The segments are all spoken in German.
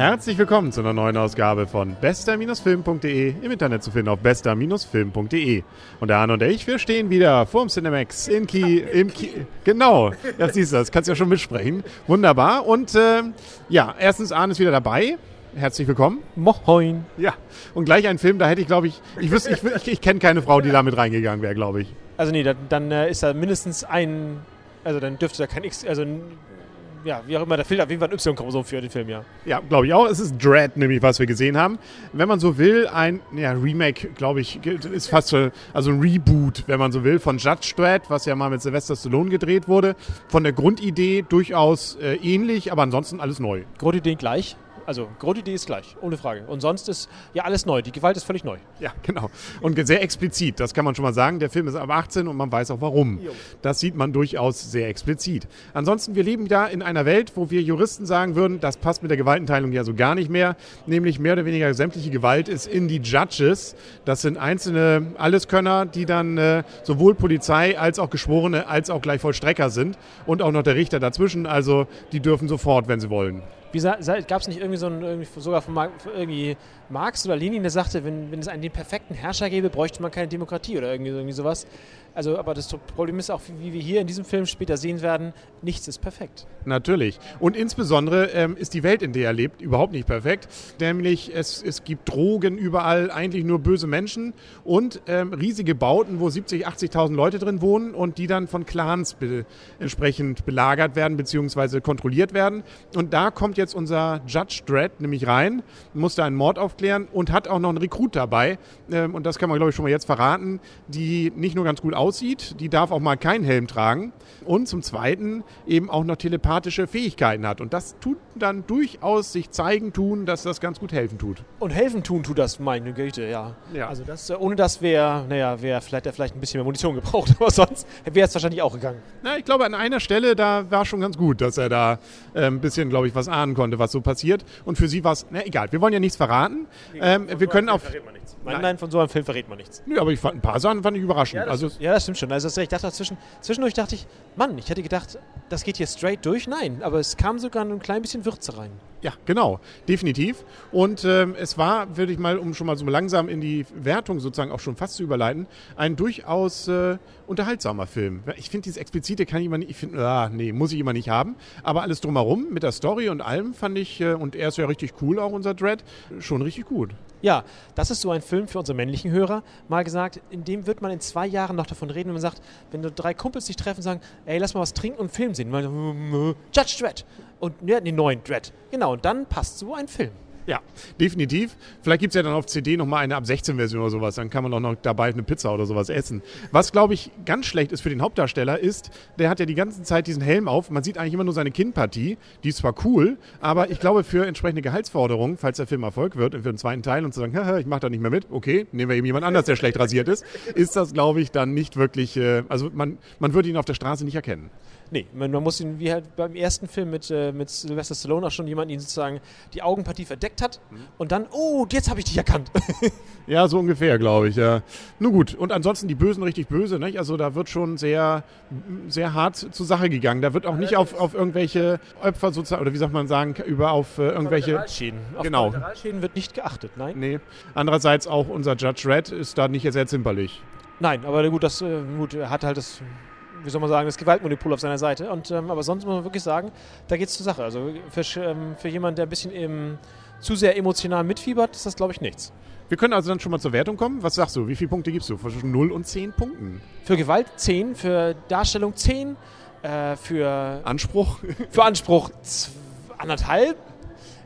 Herzlich willkommen zu einer neuen Ausgabe von bester-film.de im Internet zu finden auf bester-film.de. Und der Arne und ich, wir stehen wieder vorm Cinemax in Ki, im Ki, genau, das siehst du, das kannst du ja schon mitsprechen. Wunderbar. Und äh, ja, erstens Arne ist wieder dabei. Herzlich willkommen. Moin. Ja, und gleich ein Film, da hätte ich, glaube ich, ich wüsste, ich, ich, ich kenne keine Frau, die da mit reingegangen wäre, glaube ich. Also nee, dann, dann äh, ist da mindestens ein, also dann dürfte da kein X, also ja, wie auch immer, da fehlt auf jeden Fall ein Y-Chromosom für den Film, ja. Ja, glaube ich auch. Es ist Dread, nämlich, was wir gesehen haben. Wenn man so will, ein ja, Remake, glaube ich, ist fast so, also ein Reboot, wenn man so will, von Judge Dread, was ja mal mit Sylvester Stallone gedreht wurde. Von der Grundidee durchaus äh, ähnlich, aber ansonsten alles neu. Grundidee gleich. Also Grundidee ist gleich, ohne Frage. Und sonst ist ja alles neu. Die Gewalt ist völlig neu. Ja, genau. Und sehr explizit, das kann man schon mal sagen. Der Film ist ab 18 und man weiß auch warum. Das sieht man durchaus sehr explizit. Ansonsten, wir leben da in einer Welt, wo wir Juristen sagen würden, das passt mit der Gewaltenteilung ja so gar nicht mehr. Nämlich mehr oder weniger sämtliche Gewalt ist in die Judges. Das sind einzelne Alleskönner, die dann äh, sowohl Polizei als auch Geschworene als auch gleich Vollstrecker sind. Und auch noch der Richter dazwischen. Also die dürfen sofort, wenn sie wollen. Gab es nicht irgendwie so ein, irgendwie sogar von irgendwie Marx oder Lenin, der sagte, wenn, wenn es einen den perfekten Herrscher gäbe, bräuchte man keine Demokratie oder irgendwie, irgendwie sowas. Also, aber das Problem ist auch, wie wir hier in diesem Film später sehen werden, nichts ist perfekt. Natürlich. Und insbesondere ähm, ist die Welt, in der er lebt, überhaupt nicht perfekt. Nämlich es, es gibt Drogen überall, eigentlich nur böse Menschen und ähm, riesige Bauten, wo 70.000, 80.000 Leute drin wohnen und die dann von Clans be entsprechend belagert werden bzw. kontrolliert werden. Und da kommt jetzt unser Judge Dredd nämlich rein, muss da einen Mord aufklären und hat auch noch einen Rekrut dabei. Ähm, und das kann man, glaube ich, schon mal jetzt verraten, die nicht nur ganz gut aussieht, die darf auch mal keinen Helm tragen und zum Zweiten eben auch noch telepathische Fähigkeiten hat. Und das tut dann durchaus sich zeigen tun, dass das ganz gut helfen tut. Und helfen tun tut das, meine Güte, ja. ja. Also das, ohne das wäre, naja, wäre vielleicht, vielleicht ein bisschen mehr Munition gebraucht, aber sonst wäre es wahrscheinlich auch gegangen. Na, ich glaube, an einer Stelle, da war schon ganz gut, dass er da äh, ein bisschen, glaube ich, was ahnen konnte, was so passiert. Und für sie war es, na egal, wir wollen ja nichts verraten. Ähm, wir können auf... Nein, nein, von so einem Film verrät man nichts. Nö, aber ich fand ein paar Sachen fand ich überraschend. Ja, das, also, ja, das stimmt schon. Also ich dachte dazwischen, zwischendurch dachte ich, Mann, ich hätte gedacht, das geht hier straight durch. Nein, aber es kam sogar ein klein bisschen Würze rein. Ja, genau, definitiv. Und ähm, es war, würde ich mal, um schon mal so langsam in die Wertung sozusagen auch schon fast zu überleiten, ein durchaus äh, unterhaltsamer Film. Ich finde, dieses Explizite kann ich immer nicht, ich finde, ah, nee, muss ich immer nicht haben. Aber alles drumherum mit der Story und allem fand ich, äh, und er ist ja richtig cool, auch unser Dread, schon richtig gut. Ja, das ist so ein Film für unsere männlichen Hörer, mal gesagt, in dem wird man in zwei Jahren noch davon reden, wenn man sagt, wenn du drei Kumpels sich treffen sagen, ey, lass mal was trinken und einen Film sehen. Man, Judge Dredd. Und ja, den neuen Dread. Genau, und dann passt so ein Film. Ja, definitiv. Vielleicht gibt es ja dann auf CD nochmal eine ab 16 Version oder sowas. Dann kann man auch noch dabei eine Pizza oder sowas essen. Was, glaube ich, ganz schlecht ist für den Hauptdarsteller, ist, der hat ja die ganze Zeit diesen Helm auf. Man sieht eigentlich immer nur seine Kinnpartie. Die ist zwar cool, aber ich glaube, für entsprechende Gehaltsforderungen, falls der Film Erfolg wird, für den zweiten Teil und zu sagen, ich mache da nicht mehr mit, okay, nehmen wir eben jemand anders, der schlecht rasiert ist, ist das, glaube ich, dann nicht wirklich, äh, also man, man würde ihn auf der Straße nicht erkennen. Nee, man, man, muss ihn, wie halt beim ersten Film mit, äh, mit Sylvester Stallone auch schon jemanden ihn sozusagen die Augenpartie verdeckt hat mhm. und dann, oh, jetzt habe ich dich erkannt. ja, so ungefähr, glaube ich, ja. Nun gut, und ansonsten die Bösen richtig böse, nicht? Also da wird schon sehr, sehr hart zur Sache gegangen. Da wird auch nicht auf, auf irgendwelche Opfer sozusagen, oder wie sagt man sagen, über auf äh, irgendwelche... Kollateralschäden. Auf genau. Kollateralschäden wird nicht geachtet, nein? Nee. Andererseits auch unser Judge Red ist da nicht sehr zimperlich. Nein, aber gut, das äh, gut, hat halt das wie soll man sagen, das Gewaltmonopol auf seiner Seite. Und, ähm, aber sonst muss man wirklich sagen, da geht es zur Sache. Also für, ähm, für jemanden, der ein bisschen im, zu sehr emotional mitfiebert, ist das, glaube ich, nichts. Wir können also dann schon mal zur Wertung kommen. Was sagst du? Wie viele Punkte gibst du? Zwischen 0 und 10 Punkten? Für Gewalt 10, für Darstellung 10, äh, für Anspruch? Für Anspruch anderthalb.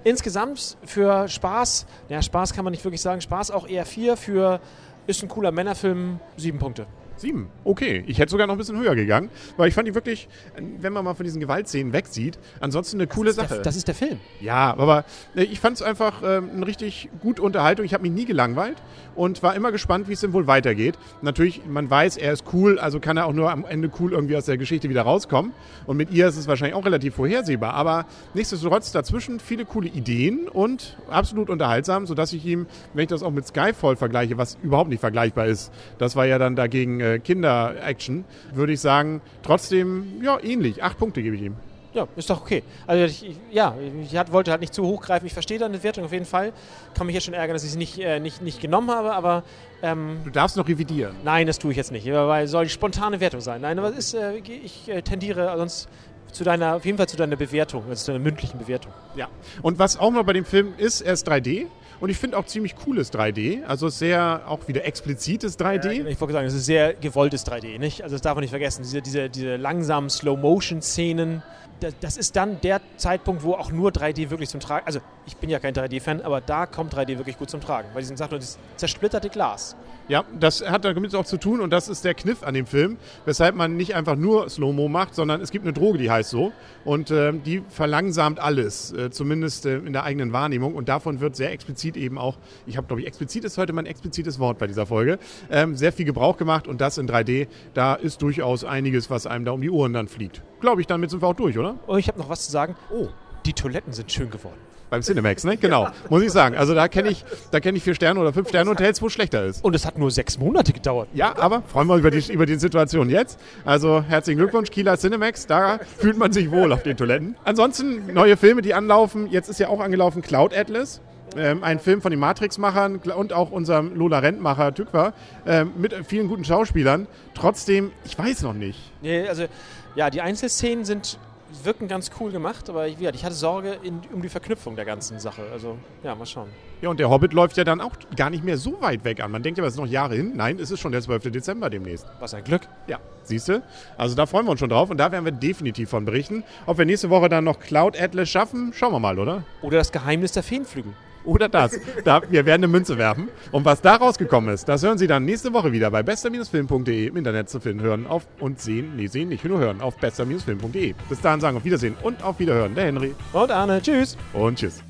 Insgesamt für Spaß, ja, Spaß kann man nicht wirklich sagen, Spaß auch eher 4, für ist ein cooler Männerfilm 7 Punkte. Sieben. Okay. Ich hätte sogar noch ein bisschen höher gegangen, weil ich fand die wirklich, wenn man mal von diesen Gewaltszenen wegsieht, ansonsten eine das coole Sache. Der, das ist der Film. Ja, aber äh, ich fand es einfach äh, eine richtig gute Unterhaltung. Ich habe mich nie gelangweilt und war immer gespannt, wie es denn wohl weitergeht. Natürlich, man weiß, er ist cool, also kann er auch nur am Ende cool irgendwie aus der Geschichte wieder rauskommen. Und mit ihr ist es wahrscheinlich auch relativ vorhersehbar. Aber nichtsdestotrotz dazwischen viele coole Ideen und absolut unterhaltsam, sodass ich ihm, wenn ich das auch mit Skyfall vergleiche, was überhaupt nicht vergleichbar ist, das war ja dann dagegen äh, Kinder-Action, würde ich sagen, trotzdem, ja, ähnlich. Acht Punkte gebe ich ihm. Ja, ist doch okay. Also ich, ja, ich hat, wollte halt nicht zu hoch greifen. Ich verstehe deine Wertung auf jeden Fall. Kann mich jetzt schon ärgern, dass ich sie nicht, äh, nicht, nicht genommen habe, aber ähm, Du darfst noch revidieren. nein, das tue ich jetzt nicht, weil soll die spontane Wertung sein. Nein, aber es ist, äh, ich äh, tendiere sonst zu deiner, auf jeden Fall zu deiner Bewertung, also zu deiner mündlichen Bewertung. Ja. Und was auch mal bei dem Film ist, er ist 3D. Und ich finde auch ziemlich cooles 3D. Also sehr auch wieder explizites 3D. Ich wollte sagen, es ist sehr gewolltes 3D, nicht? Also das darf man nicht vergessen. Diese, diese, diese langsamen Slow-Motion-Szenen, das, das ist dann der Zeitpunkt, wo auch nur 3D wirklich zum Tragen. Also ich bin ja kein 3D-Fan, aber da kommt 3D wirklich gut zum Tragen. Bei diesem Sachen, das zersplitterte Glas. Ja, das hat damit auch zu tun und das ist der Kniff an dem Film, weshalb man nicht einfach nur Slow-Mo macht, sondern es gibt eine Droge, die heißt so und äh, die verlangsamt alles, äh, zumindest äh, in der eigenen Wahrnehmung und davon wird sehr explizit eben auch, ich habe glaube ich, explizit ist heute mein explizites Wort bei dieser Folge, ähm, sehr viel Gebrauch gemacht und das in 3D, da ist durchaus einiges, was einem da um die Ohren dann fliegt. Glaube ich, damit sind wir auch durch, oder? Und ich habe noch was zu sagen. Oh, die Toiletten sind schön geworden. Beim Cinemax, ne? Genau, muss ich sagen. Also da kenne ich, da kenne ich vier Sterne oder fünf Sterne Hotels, wo es schlechter ist. Und es hat nur sechs Monate gedauert. Ja, aber freuen wir uns über die, über die Situation jetzt. Also herzlichen Glückwunsch, Kieler Cinemax. Da fühlt man sich wohl auf den Toiletten. Ansonsten neue Filme, die anlaufen. Jetzt ist ja auch angelaufen Cloud Atlas. Ähm, ein Film von den Matrix-Machern und auch unserem Lola Rent-Macher Tückwer ähm, mit vielen guten Schauspielern. Trotzdem, ich weiß noch nicht. Nee, also ja, die Einzelszenen sind wirken ganz cool gemacht, aber ich, ich hatte Sorge in, um die Verknüpfung der ganzen Sache. Also ja, mal schauen. Ja, und der Hobbit läuft ja dann auch gar nicht mehr so weit weg an. Man denkt ja, es ist noch Jahre hin. Nein, es ist schon der 12. Dezember demnächst. Was ein Glück. Ja, siehst du? Also da freuen wir uns schon drauf und da werden wir definitiv von berichten. Ob wir nächste Woche dann noch Cloud Atlas schaffen, schauen wir mal, oder? Oder das Geheimnis der Feenflügel. Oder das. Da, wir werden eine Münze werfen. Und was da rausgekommen ist, das hören Sie dann nächste Woche wieder bei bester-film.de im Internet zu finden, hören auf und sehen, nee, sehen nicht, nur hören auf bester-film.de. Bis dahin sagen auf Wiedersehen und auf Wiederhören. Der Henry. Und Arne, tschüss. Und tschüss.